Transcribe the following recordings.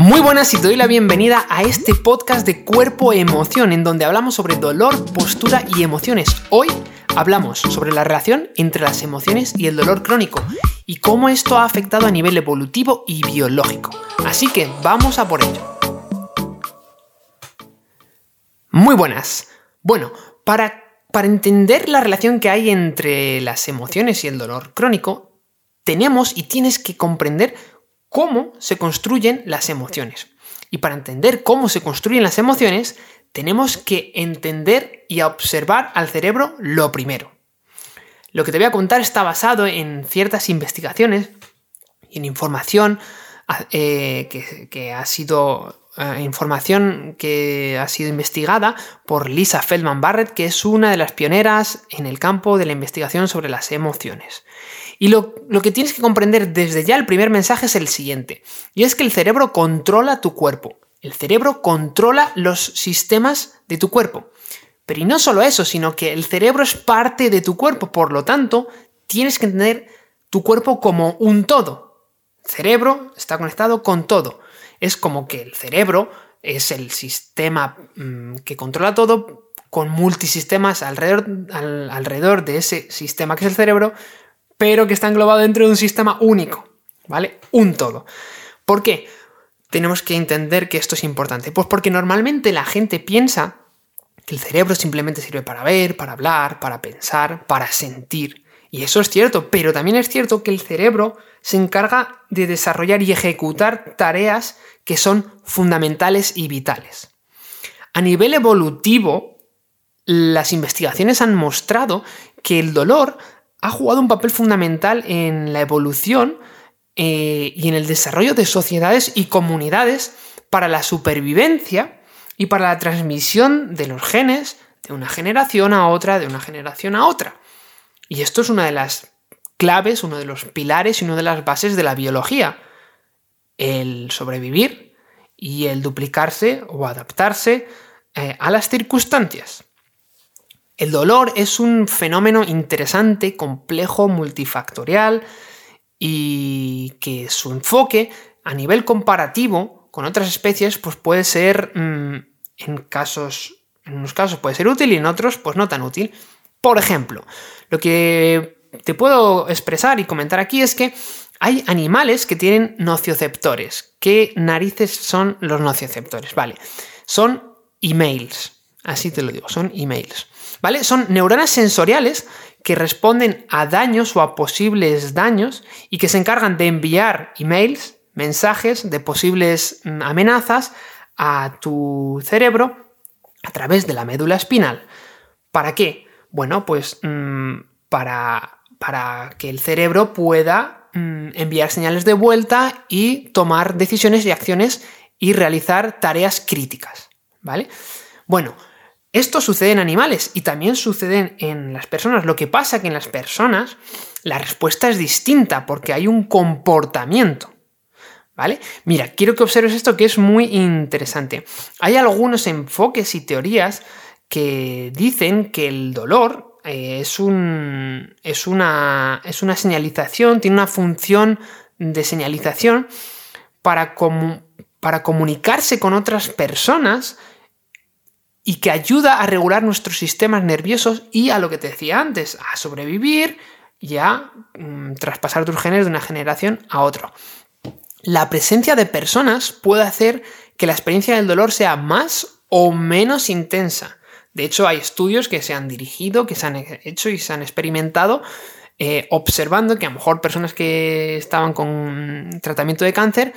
Muy buenas y te doy la bienvenida a este podcast de cuerpo emoción en donde hablamos sobre dolor, postura y emociones. Hoy hablamos sobre la relación entre las emociones y el dolor crónico y cómo esto ha afectado a nivel evolutivo y biológico. Así que vamos a por ello. Muy buenas. Bueno, para, para entender la relación que hay entre las emociones y el dolor crónico, tenemos y tienes que comprender cómo se construyen las emociones. Y para entender cómo se construyen las emociones, tenemos que entender y observar al cerebro lo primero. Lo que te voy a contar está basado en ciertas investigaciones y en información eh, que, ha sido eh, información que ha sido investigada por Lisa Feldman Barrett, que es una de las pioneras en el campo de la investigación sobre las emociones. Y lo, que tienes que comprender desde ya el primer mensaje es el siguiente, y es que el cerebro controla tu cuerpo. El cerebro controla los sistemas de tu cuerpo. Pero y no solo eso, sino que el cerebro es parte de tu cuerpo, por lo tanto, tienes que entender tu cuerpo como un todo. El cerebro está conectado con todo. Es como que el cerebro es el sistema mm, que controla todo con multisistemas alrededor, alrededor de ese sistema que es el cerebro, pero que está englobado dentro de un sistema único, ¿vale? Un todo. ¿Por qué? Tenemos que entender que esto es importante. Pues porque normalmente la gente piensa que el cerebro simplemente sirve para ver, para hablar, para pensar, para sentir. Y eso es cierto, pero también es cierto que el cerebro se encarga de desarrollar y ejecutar tareas que son fundamentales y vitales. A nivel evolutivo, las investigaciones han mostrado que el dolor ha jugado un papel fundamental en la evolución eh, y en el desarrollo de sociedades y comunidades para la supervivencia y para la transmisión de los genes de una generación a otra, de una generación a otra. Y esto es una de las claves, uno de los pilares y una de las bases de la biología. El sobrevivir y el duplicarse o adaptarse eh, a las circunstancias. El dolor es un fenómeno interesante, complejo, multifactorial y que su enfoque a nivel comparativo con otras especies pues puede ser mm, en casos en unos casos puede ser útil y en otros pues no tan útil. Por ejemplo, lo que te puedo expresar y comentar aquí es que hay animales que tienen nocioceptores. ¿Qué narices son los nocioceptores? Vale, son emails. Así te lo digo, son emails. ¿Vale? Son neuronas sensoriales que responden a daños o a posibles daños y que se encargan de enviar emails, mensajes de posibles mm, amenazas a tu cerebro a través de la médula espinal. ¿Para qué? Bueno, pues mm, para, para, que el cerebro pueda mm, enviar señales de vuelta y tomar decisiones y acciones y realizar tareas críticas. ¿Vale? Bueno, esto sucede en animales y también sucede en las personas. Lo que pasa es que en las personas la respuesta es distinta porque hay un comportamiento. ¿Vale? Mira, quiero que observes esto que es muy interesante. Hay algunos enfoques y teorías que dicen que el dolor eh, es, un, es, una, es, una, señalización, tiene una función de señalización para, para comunicarse con otras personas y que ayuda a regular nuestros sistemas nerviosos y a lo que te decía antes, a sobrevivir y a mm, traspasar tus genes de una generación a otra. La presencia de personas puede hacer que la experiencia del dolor sea más o menos intensa. De hecho, hay estudios que se han dirigido, que se han hecho y se han experimentado eh, observando que a lo mejor personas que estaban con tratamiento de cáncer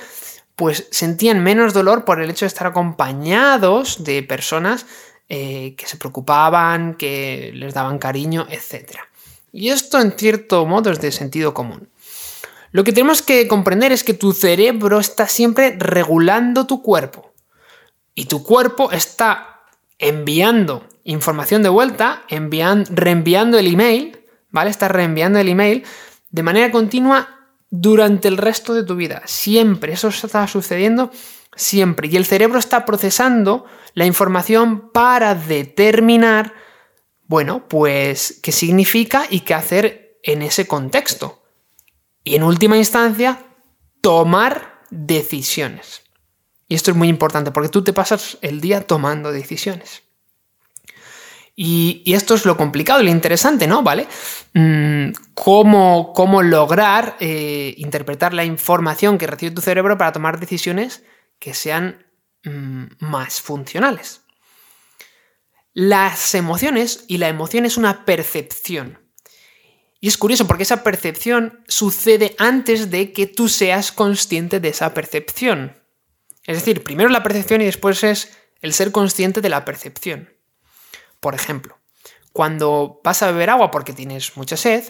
pues sentían menos dolor por el hecho de estar acompañados de personas eh, que se preocupaban, que les daban cariño, etc. Y esto en cierto modo es de sentido común. Lo que tenemos que comprender es que tu cerebro está siempre regulando tu cuerpo. Y tu cuerpo está enviando información de vuelta, reenviando el email, ¿vale? Está reenviando el email de manera continua durante el resto de tu vida. Siempre, eso está sucediendo siempre. Y el cerebro está procesando la información para determinar, bueno, pues qué significa y qué hacer en ese contexto. Y en última instancia, tomar decisiones. Y esto es muy importante porque tú te pasas el día tomando decisiones. Y, esto es lo complicado y lo interesante, ¿no? ¿Vale? Mm, ¿Cómo, cómo, lograr eh, interpretar la información que recibe tu cerebro para tomar decisiones que sean mm, más funcionales. Las emociones y la emoción es una percepción. Y es curioso porque esa percepción sucede antes de que tú seas consciente de esa percepción. Es decir, primero la percepción y después es el ser consciente de la percepción. Por ejemplo, cuando vas a beber agua porque tienes mucha sed,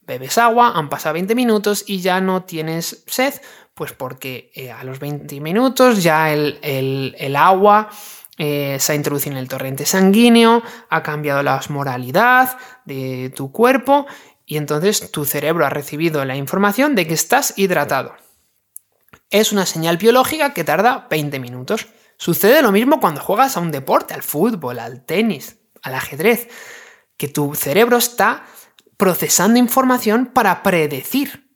bebes agua, han pasado 20 minutos y ya no tienes sed, pues porque eh, a los 20 minutos ya el, agua eh, se ha introducido en el torrente sanguíneo, ha cambiado la osmoralidad de tu cuerpo y entonces tu cerebro ha recibido la información de que estás hidratado. Es una señal biológica que tarda 20 minutos. Sucede lo mismo cuando juegas a un deporte, al fútbol, al tenis, al ajedrez, que tu cerebro está procesando información para predecir.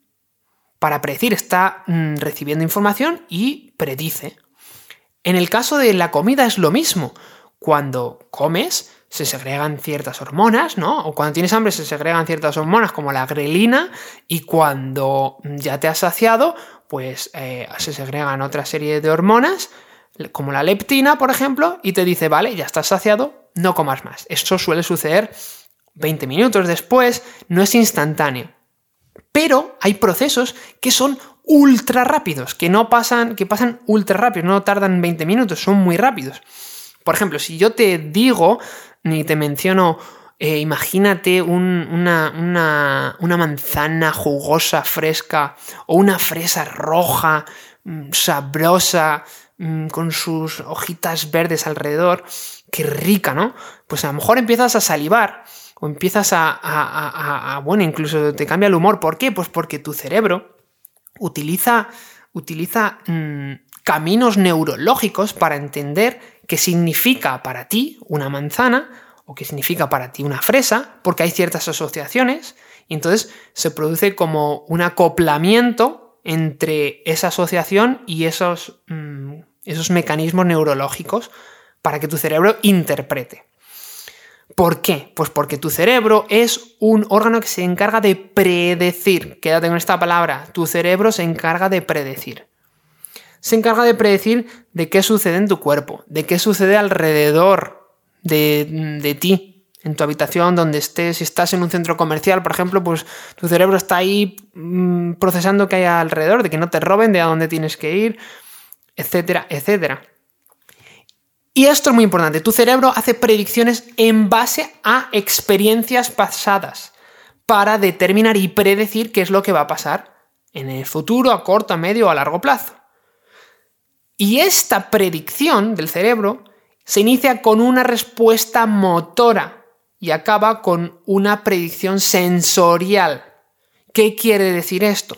Para predecir, está mm, recibiendo información y predice. En el caso de la comida es lo mismo. Cuando comes, se segregan ciertas hormonas, ¿no? O cuando tienes hambre se segregan ciertas hormonas como la grelina y cuando ya te has saciado, pues eh, se segregan otra serie de hormonas como la leptina, por ejemplo, y te dice, vale, ya estás saciado, no comas más. Esto suele suceder 20 minutos después, no es instantáneo. Pero hay procesos que son ultra rápidos, que no pasan, que pasan ultra rápido, no tardan 20 minutos, son muy rápidos. Por ejemplo, si yo te digo, ni te menciono, eh, imagínate una, una, manzana jugosa, fresca, o una fresa roja, mm, sabrosa, mm, con sus hojitas verdes alrededor, qué rica, ¿no? Pues a lo mejor empiezas a salivar o empiezas a, bueno, incluso te cambia el humor. ¿Por qué? Pues porque tu cerebro utiliza, utiliza mm, caminos neurológicos para entender qué significa para ti una manzana o qué significa para ti una fresa, porque hay ciertas asociaciones y entonces se produce como un acoplamiento entre esa asociación y esos, mm, esos mecanismos neurológicos para que tu cerebro interprete. ¿Por qué? Pues porque tu cerebro es un órgano que se encarga de predecir. Quédate con esta palabra. Tu cerebro se encarga de predecir. Se encarga de predecir de qué sucede en tu cuerpo, de qué sucede alrededor de, ti, en tu habitación, donde estés. Si estás en un centro comercial, por ejemplo, pues tu cerebro está ahí mm, procesando qué hay alrededor, de que no te roben, de a dónde tienes que ir, etcétera, etcétera. Y esto es muy importante, tu cerebro hace predicciones en base a experiencias pasadas para determinar y predecir qué es lo que va a pasar en el futuro, a corto, a medio o a largo plazo. Y esta predicción del cerebro se inicia con una respuesta motora y acaba con una predicción sensorial. ¿Qué quiere decir esto?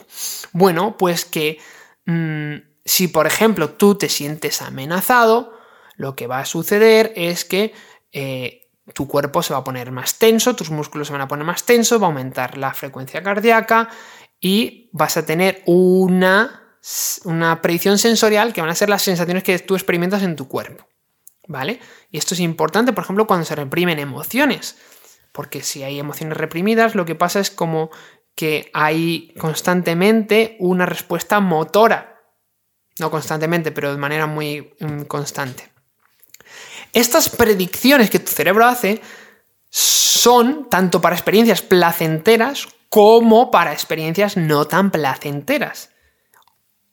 Bueno, pues que mm, si por ejemplo tú te sientes amenazado, lo que va a suceder es que eh, tu cuerpo se va a poner más tenso, tus músculos se van a poner más tensos, va a aumentar la frecuencia cardíaca y vas a tener una, una predicción sensorial que van a ser las sensaciones que tú experimentas en tu cuerpo. ¿Vale? Y esto es importante, por ejemplo, cuando se reprimen emociones. Porque si hay emociones reprimidas, lo que pasa es como que hay constantemente una respuesta motora. No constantemente, pero de manera muy mm, constante. Estas predicciones que tu cerebro hace son tanto para experiencias placenteras como para experiencias no tan placenteras.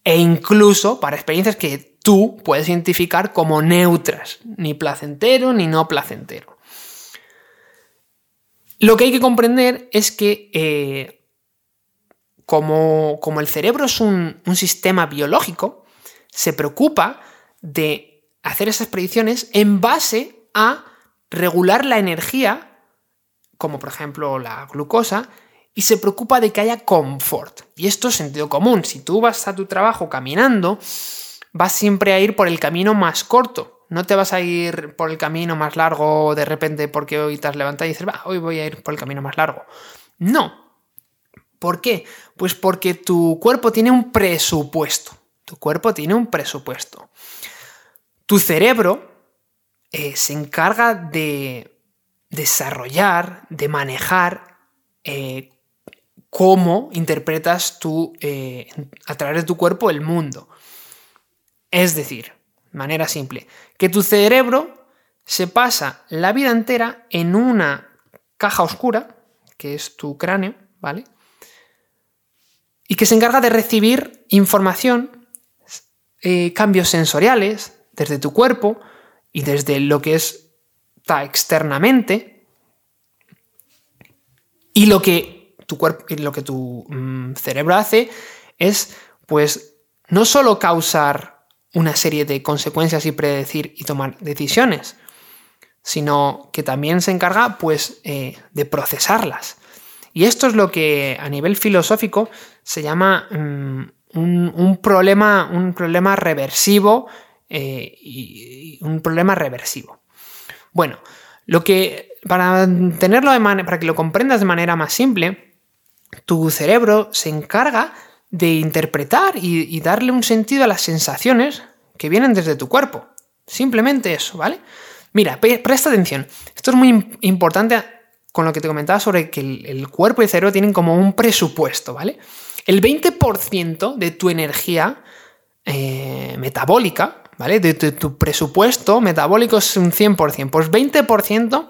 E incluso para experiencias que tú puedes identificar como neutras, ni placentero ni no placentero. Lo que hay que comprender es que eh, como, el cerebro es un sistema biológico, se preocupa de hacer esas predicciones en base a regular la energía, como por ejemplo la glucosa, y se preocupa de que haya confort. Y esto es sentido común. Si tú vas a tu trabajo caminando, vas siempre a ir por el camino más corto. No te vas a ir por el camino más largo de repente porque hoy te has levantado y dices, va, hoy voy a ir por el camino más largo. No. ¿Por qué? Pues porque tu cuerpo tiene un presupuesto. Tu cuerpo tiene un presupuesto. Tu cerebro eh, se encarga de desarrollar, de manejar eh, cómo interpretas tú eh, a través de tu cuerpo el mundo. Es decir, manera simple, que tu cerebro se pasa la vida entera en una caja oscura, que es tu cráneo, ¿vale? Y que se encarga de recibir información, cambios sensoriales desde tu cuerpo y desde lo que está externamente. Y lo que tu cuerpo, lo que tu mm, cerebro hace es, pues, no solo causar una serie de consecuencias y predecir y tomar decisiones, sino que también se encarga pues eh, de procesarlas. Y esto es lo que a nivel filosófico se llama mm, un, problema, un problema reversivo eh, y, un problema reversivo. Bueno, lo que para tenerlo de para que lo comprendas de manera más simple, tu cerebro se encarga de interpretar y darle un sentido a las sensaciones que vienen desde tu cuerpo. Simplemente eso, ¿vale? Mira, presta atención. Esto es muy importante con lo que te comentaba sobre que el, cuerpo y el cerebro tienen como un presupuesto, ¿vale? El 20% de tu energía eh, metabólica, ¿vale? De, tu presupuesto metabólico es un 100%. Pues 20%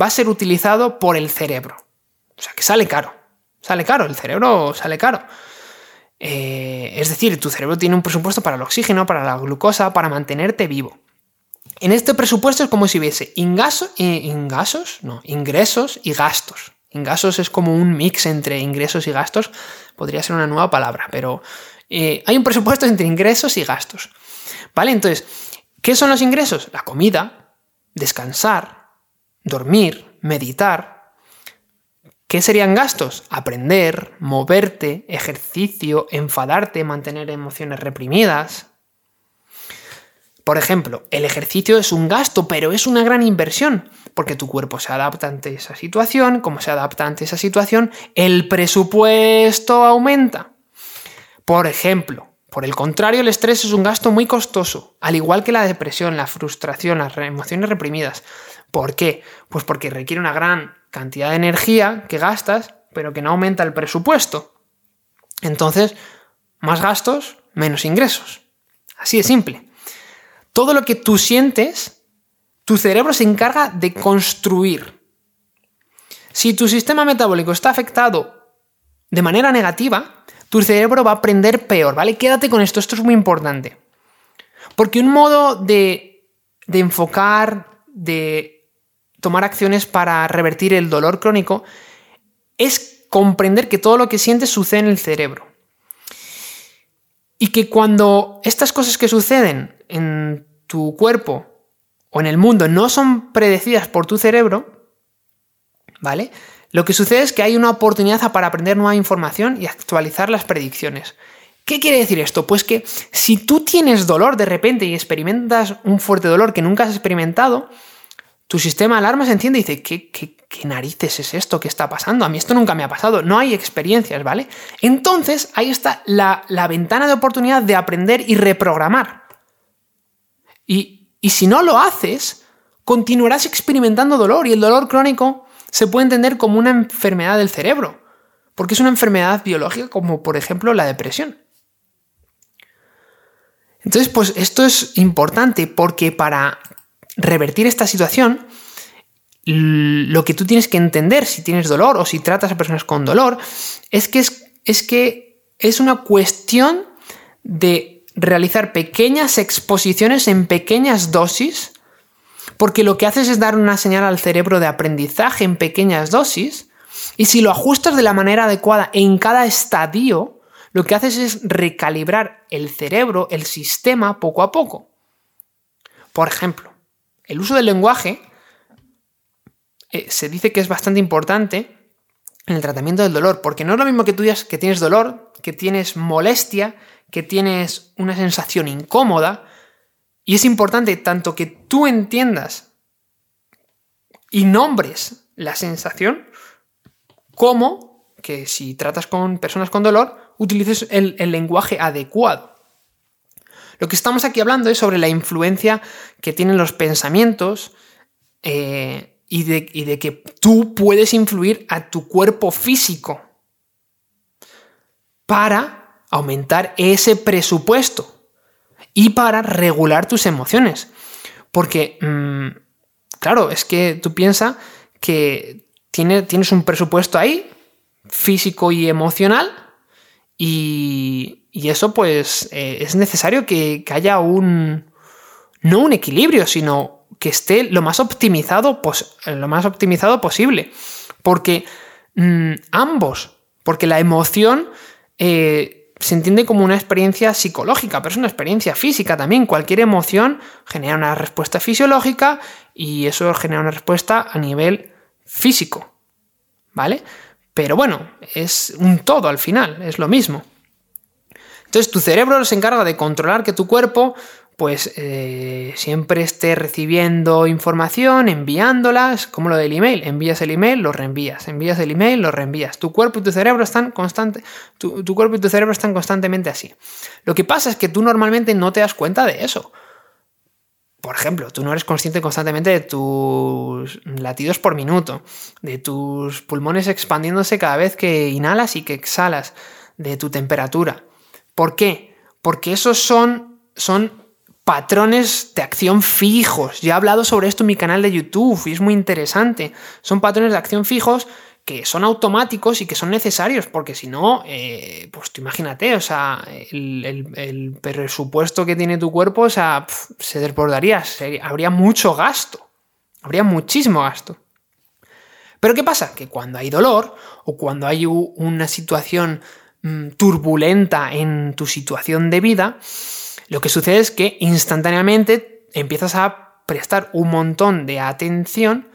va a ser utilizado por el cerebro. O sea, que sale caro. Sale caro, el cerebro sale caro. Eh, es decir, tu cerebro tiene un presupuesto para el oxígeno, para la glucosa, para mantenerte vivo. En este presupuesto es como si hubiese ingresos, no, ingresos y gastos. Ingresos es como un mix entre ingresos y gastos, podría ser una nueva palabra, pero eh, hay un presupuesto entre ingresos y gastos. ¿Vale? Entonces, ¿qué son los ingresos? La comida, descansar, dormir, meditar. ¿Qué serían gastos? Aprender, moverte, ejercicio, enfadarte, mantener emociones reprimidas, por ejemplo, el ejercicio es un gasto, pero es una gran inversión, porque tu cuerpo se adapta ante esa situación, como se adapta ante esa situación, el presupuesto aumenta. Por ejemplo, por el contrario, el estrés es un gasto muy costoso, al igual que la depresión, la frustración, las emociones reprimidas. ¿Por qué? Pues porque requiere una gran cantidad de energía que gastas, pero que no aumenta el presupuesto. Entonces, más gastos, menos ingresos. Así de simple todo lo que tú sientes, tu cerebro se encarga de construir. Si tu sistema metabólico está afectado de manera negativa, tu cerebro va a aprender peor, ¿vale? Quédate con esto, esto es muy importante. Porque un modo de, de enfocar, de tomar acciones para revertir el dolor crónico, es comprender que todo lo que sientes sucede en el cerebro. Y que cuando estas cosas que suceden en tu cuerpo o en el mundo no son predecidas por tu cerebro, ¿vale? Lo que sucede es que hay una oportunidad para aprender nueva información y actualizar las predicciones. ¿Qué quiere decir esto? Pues que si tú tienes dolor de repente y experimentas un fuerte dolor que nunca has experimentado, tu sistema de alarma se enciende y dice, ¿qué, narices es esto? ¿Qué está pasando? A mí esto nunca me ha pasado. No hay experiencias, ¿vale? Entonces ahí está la, la ventana de oportunidad de aprender y reprogramar. Y, si no lo haces, continuarás experimentando dolor y el dolor crónico se puede entender como una enfermedad del cerebro, porque es una enfermedad biológica como por ejemplo la depresión. Entonces, pues esto es importante porque para revertir esta situación, lo que tú tienes que entender si tienes dolor o si tratas a personas con dolor es que es, es que es una cuestión de realizar pequeñas exposiciones en pequeñas dosis, porque lo que haces es dar una señal al cerebro de aprendizaje en pequeñas dosis, y si lo ajustas de la manera adecuada en cada estadio, lo que haces es recalibrar el cerebro, el sistema, poco a poco. Por ejemplo, el uso del lenguaje eh, se dice que es bastante importante en el tratamiento del dolor, porque no es lo mismo que tú digas que tienes dolor, que tienes molestia, que tienes una sensación incómoda y es importante tanto que tú entiendas y nombres la sensación como que si tratas con personas con dolor, utilices el, lenguaje adecuado. Lo que estamos aquí hablando es sobre la influencia que tienen los pensamientos eh, y, de, y de que tú puedes influir a tu cuerpo físico para aumentar ese presupuesto y para regular tus emociones. Porque, mm, claro, es que tú piensas que tienes un presupuesto ahí, físico y emocional, y, eso pues eh, es necesario que, haya un, no un equilibrio, sino que esté lo más optimizado, lo más optimizado posible. Porque mm, ambos, porque la emoción eh, se entiende como una experiencia psicológica, pero es una experiencia física también. Cualquier emoción genera una respuesta fisiológica y eso genera una respuesta a nivel físico. ¿Vale? Pero bueno, es un todo al final, es lo mismo. Entonces tu cerebro se encarga de controlar que tu cuerpo pues eh, siempre esté recibiendo información, enviándolas, como lo del email. Envías el email, lo reenvías. Envías el email, lo reenvías. Tu cuerpo y tu cerebro están tu, cuerpo y tu cerebro están constantemente así. Lo que pasa es que tú normalmente no te das cuenta de eso. Por ejemplo, tú no eres consciente constantemente de tus latidos por minuto, de tus pulmones expandiéndose cada vez que inhalas y que exhalas, de tu temperatura. ¿Por qué? Porque esos son, son patrones de acción fijos. Ya he hablado sobre esto en mi canal de YouTube y es muy interesante. Son patrones de acción fijos que son automáticos y que son necesarios, porque si no, eh, pues tú imagínate, o sea, el, presupuesto que tiene tu cuerpo, o sea, se desbordaría, habría mucho gasto, habría muchísimo gasto. Pero ¿qué pasa? Que cuando hay dolor o cuando hay una situación mm, turbulenta en tu situación de vida, lo que sucede es que instantáneamente empiezas a prestar un montón de atención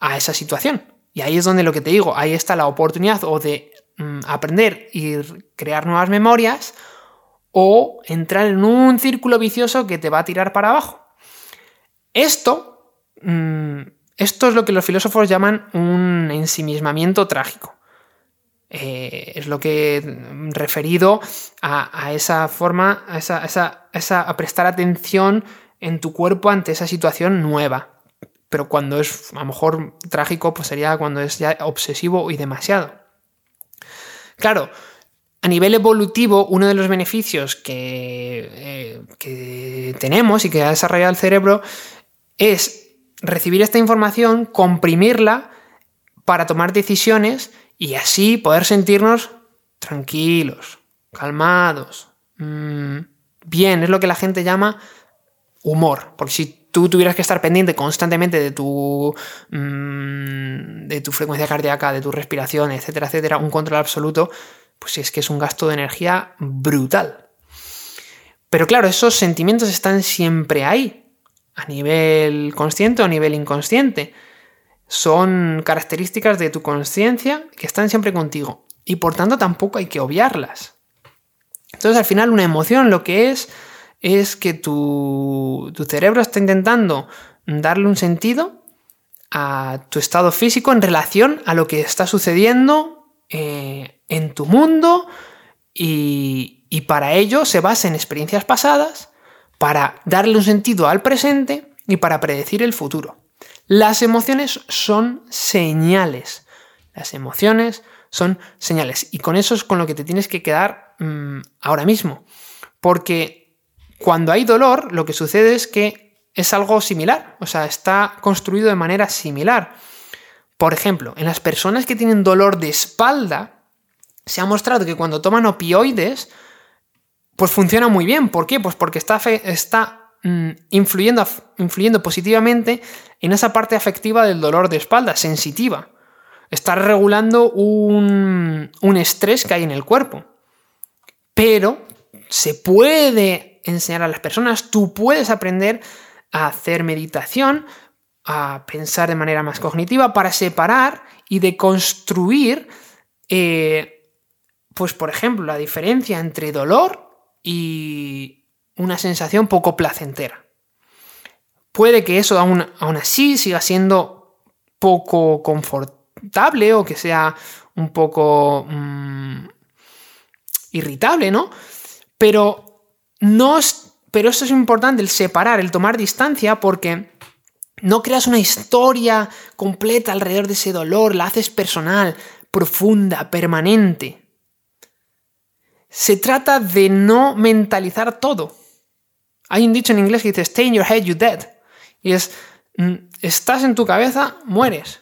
a esa situación. Y ahí es donde lo que te digo, ahí está la oportunidad o de mm, aprender y crear nuevas memorias o entrar en un círculo vicioso que te va a tirar para abajo. Esto, mm, esto es lo que los filósofos llaman un ensimismamiento trágico. Eh, es lo que he referido a, esa forma, a, esa, a prestar atención en tu cuerpo ante esa situación nueva. Pero cuando es a lo mejor trágico, pues sería cuando es ya obsesivo y demasiado. Claro, a nivel evolutivo, uno de los beneficios que, eh, que tenemos y que ha desarrollado el cerebro es recibir esta información, comprimirla para tomar decisiones y así poder sentirnos tranquilos, calmados, mm, bien, es lo que la gente llama humor, porque si tú tuvieras que estar pendiente constantemente de tu, mm, de tu frecuencia cardíaca, de tu respiración, etcétera, etcétera, un control absoluto, pues es que es un gasto de energía brutal. Pero claro, esos sentimientos están siempre ahí, a nivel consciente o a nivel inconsciente son características de tu conciencia que están siempre contigo y por tanto tampoco hay que obviarlas. Entonces al final una emoción lo que es es que tu, cerebro está intentando darle un sentido a tu estado físico en relación a lo que está sucediendo eh, en tu mundo y para ello se basa en experiencias pasadas para darle un sentido al presente y para predecir el futuro. Las emociones son señales. Las emociones son señales. Y con eso es con lo que te tienes que quedar mm, ahora mismo. Porque cuando hay dolor, lo que sucede es que es algo similar. O sea, está construido de manera similar. Por ejemplo, en las personas que tienen dolor de espalda, se ha mostrado que cuando toman opioides, pues funciona muy bien. ¿Por qué? Pues porque está, está Mm, influyendo, influyendo positivamente en esa parte afectiva del dolor de espalda, sensitiva. Está regulando un, un estrés que hay en el cuerpo. Pero se puede enseñar a las personas, tú puedes aprender a hacer meditación, a pensar de manera más cognitiva para separar y deconstruir, eh, pues por ejemplo, la diferencia entre dolor y, una sensación poco placentera. Puede que eso aún, así siga siendo poco confortable o que sea un poco mm, irritable, ¿no? Pero no pero esto es importante, el separar, el tomar distancia, porque no creas una historia completa alrededor de ese dolor, la haces personal, profunda, permanente. Se trata de no mentalizar todo. Hay un dicho en inglés que dice, stay in your head, you dead. Y es, mm, estás en tu cabeza, mueres.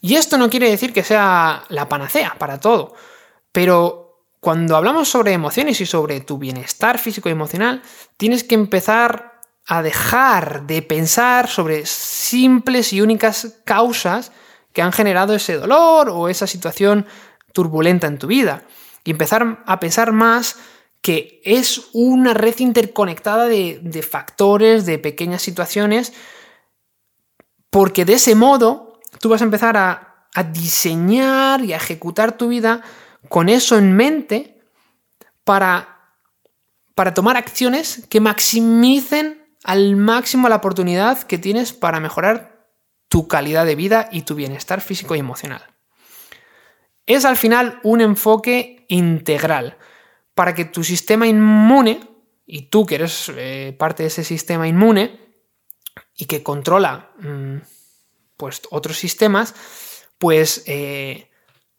Y esto no quiere decir que sea la panacea para todo, pero cuando hablamos sobre emociones y sobre tu bienestar físico y emocional, tienes que empezar a dejar de pensar sobre simples y únicas causas que han generado ese dolor o esa situación turbulenta en tu vida. Y empezar a pensar más que es una red interconectada de, factores, de pequeñas situaciones, porque de ese modo tú vas a empezar a, diseñar y a ejecutar tu vida con eso en mente para, para tomar acciones que maximicen al máximo la oportunidad que tienes para mejorar tu calidad de vida y tu bienestar físico y emocional. Es al final un enfoque integral para que tu sistema inmune, y tú que eres eh, parte de ese sistema inmune y que controla mm, pues, otros sistemas, pues, eh,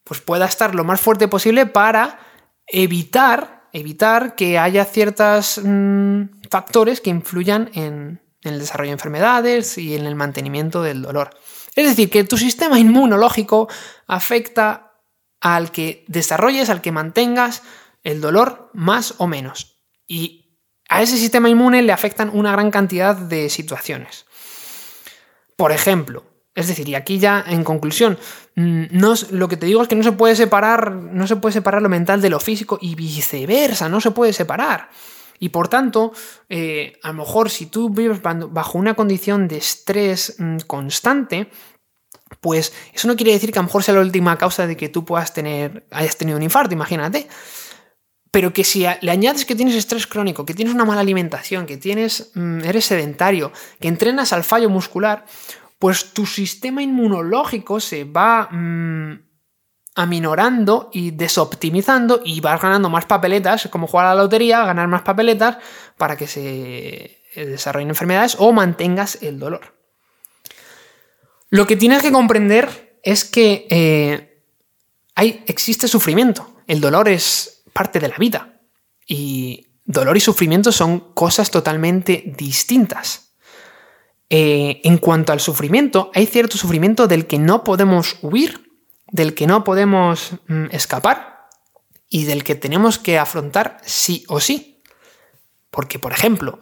pues pueda estar lo más fuerte posible para evitar, evitar que haya ciertos mm, factores que influyan en, en el desarrollo de enfermedades y en el mantenimiento del dolor. Es decir, que tu sistema inmunológico afecta al que desarrolles, al que mantengas el dolor más o menos. Y a ese sistema inmune le afectan una gran cantidad de situaciones. Por ejemplo, es decir, y aquí ya en conclusión, mm, no, lo que te digo es que no se puede separar, no se puede separar lo mental de lo físico y viceversa, no se puede separar. Y por tanto, eh, a lo mejor si tú vives bajo una condición de estrés mm, constante, pues eso no quiere decir que a lo mejor sea la última causa de que tú puedas tener, hayas tenido un infarto, imagínate pero que si le añades que tienes estrés crónico, que tienes una mala alimentación, que tienes, mm, eres sedentario, que entrenas al fallo muscular, pues tu sistema inmunológico se va mm, aminorando y desoptimizando y vas ganando más papeletas, como jugar a la lotería, ganar más papeletas para que se desarrollen enfermedades o mantengas el dolor. Lo que tienes que comprender es que eh, hay, existe sufrimiento. El dolor es parte de la vida. Y dolor y sufrimiento son cosas totalmente distintas. Eh, en cuanto al sufrimiento, hay cierto sufrimiento del que no podemos huir, del que no podemos mm, escapar y del que tenemos que afrontar sí o sí. Porque, por ejemplo,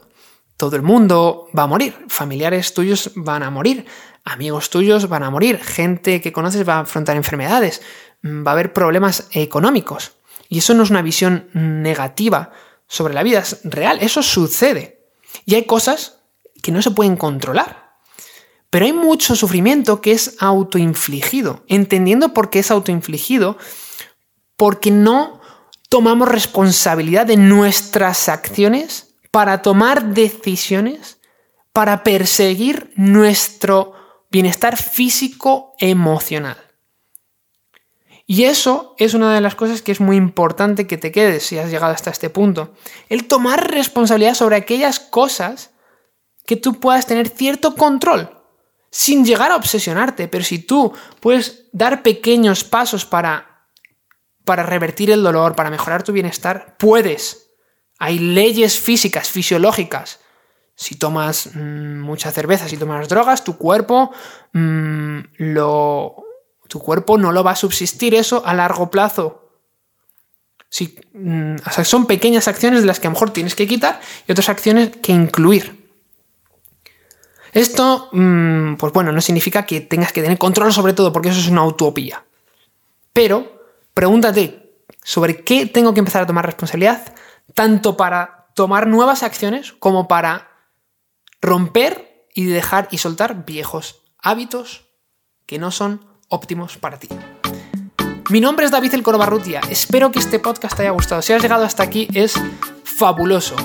todo el mundo va a morir, familiares tuyos van a morir, amigos tuyos van a morir, gente que conoces va a afrontar enfermedades, mm, va a haber problemas económicos. Y eso no es una visión negativa sobre la vida, es real, eso sucede. Y hay cosas que no se pueden controlar. Pero hay mucho sufrimiento que es autoinfligido, entendiendo por qué es autoinfligido, porque no tomamos responsabilidad de nuestras acciones para tomar decisiones, para perseguir nuestro bienestar físico emocional. Y eso es una de las cosas que es muy importante que te quedes si has llegado hasta este punto. El tomar responsabilidad sobre aquellas cosas que tú puedas tener cierto control, sin llegar a obsesionarte, pero si tú puedes dar pequeños pasos para, para revertir el dolor, para mejorar tu bienestar, puedes. Hay leyes físicas, fisiológicas. Si tomas mm, mucha cerveza, si tomas drogas, tu cuerpo mm, lo tu cuerpo no lo va a subsistir eso a largo plazo. Si, mm, son pequeñas acciones de las que a lo mejor tienes que quitar y otras acciones que incluir. Esto, mm, pues bueno, no significa que tengas que tener control sobre todo, porque eso es una utopía. Pero pregúntate sobre qué tengo que empezar a tomar responsabilidad, tanto para tomar nuevas acciones como para romper y dejar y soltar viejos hábitos que no son óptimos para ti. Mi nombre es David El Corobarrutia. Espero que este podcast te haya gustado. Si has llegado hasta aquí es fabuloso,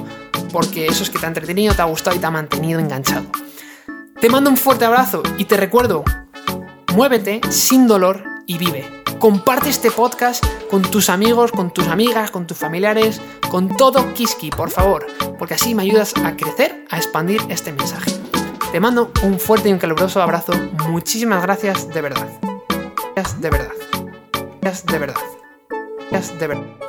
porque eso es que te ha entretenido, te ha gustado y te ha mantenido enganchado. Te mando un fuerte abrazo y te recuerdo, muévete sin dolor y vive comparte este podcast con tus amigos, con tus amigas, con tus familiares, con todo Kiski, por favor, porque así me ayudas a crecer, a expandir este mensaje. Te mando un fuerte y un caluroso abrazo. Muchísimas gracias de verdad. Gracias de verdad. Gracias de verdad. Gracias de verdad.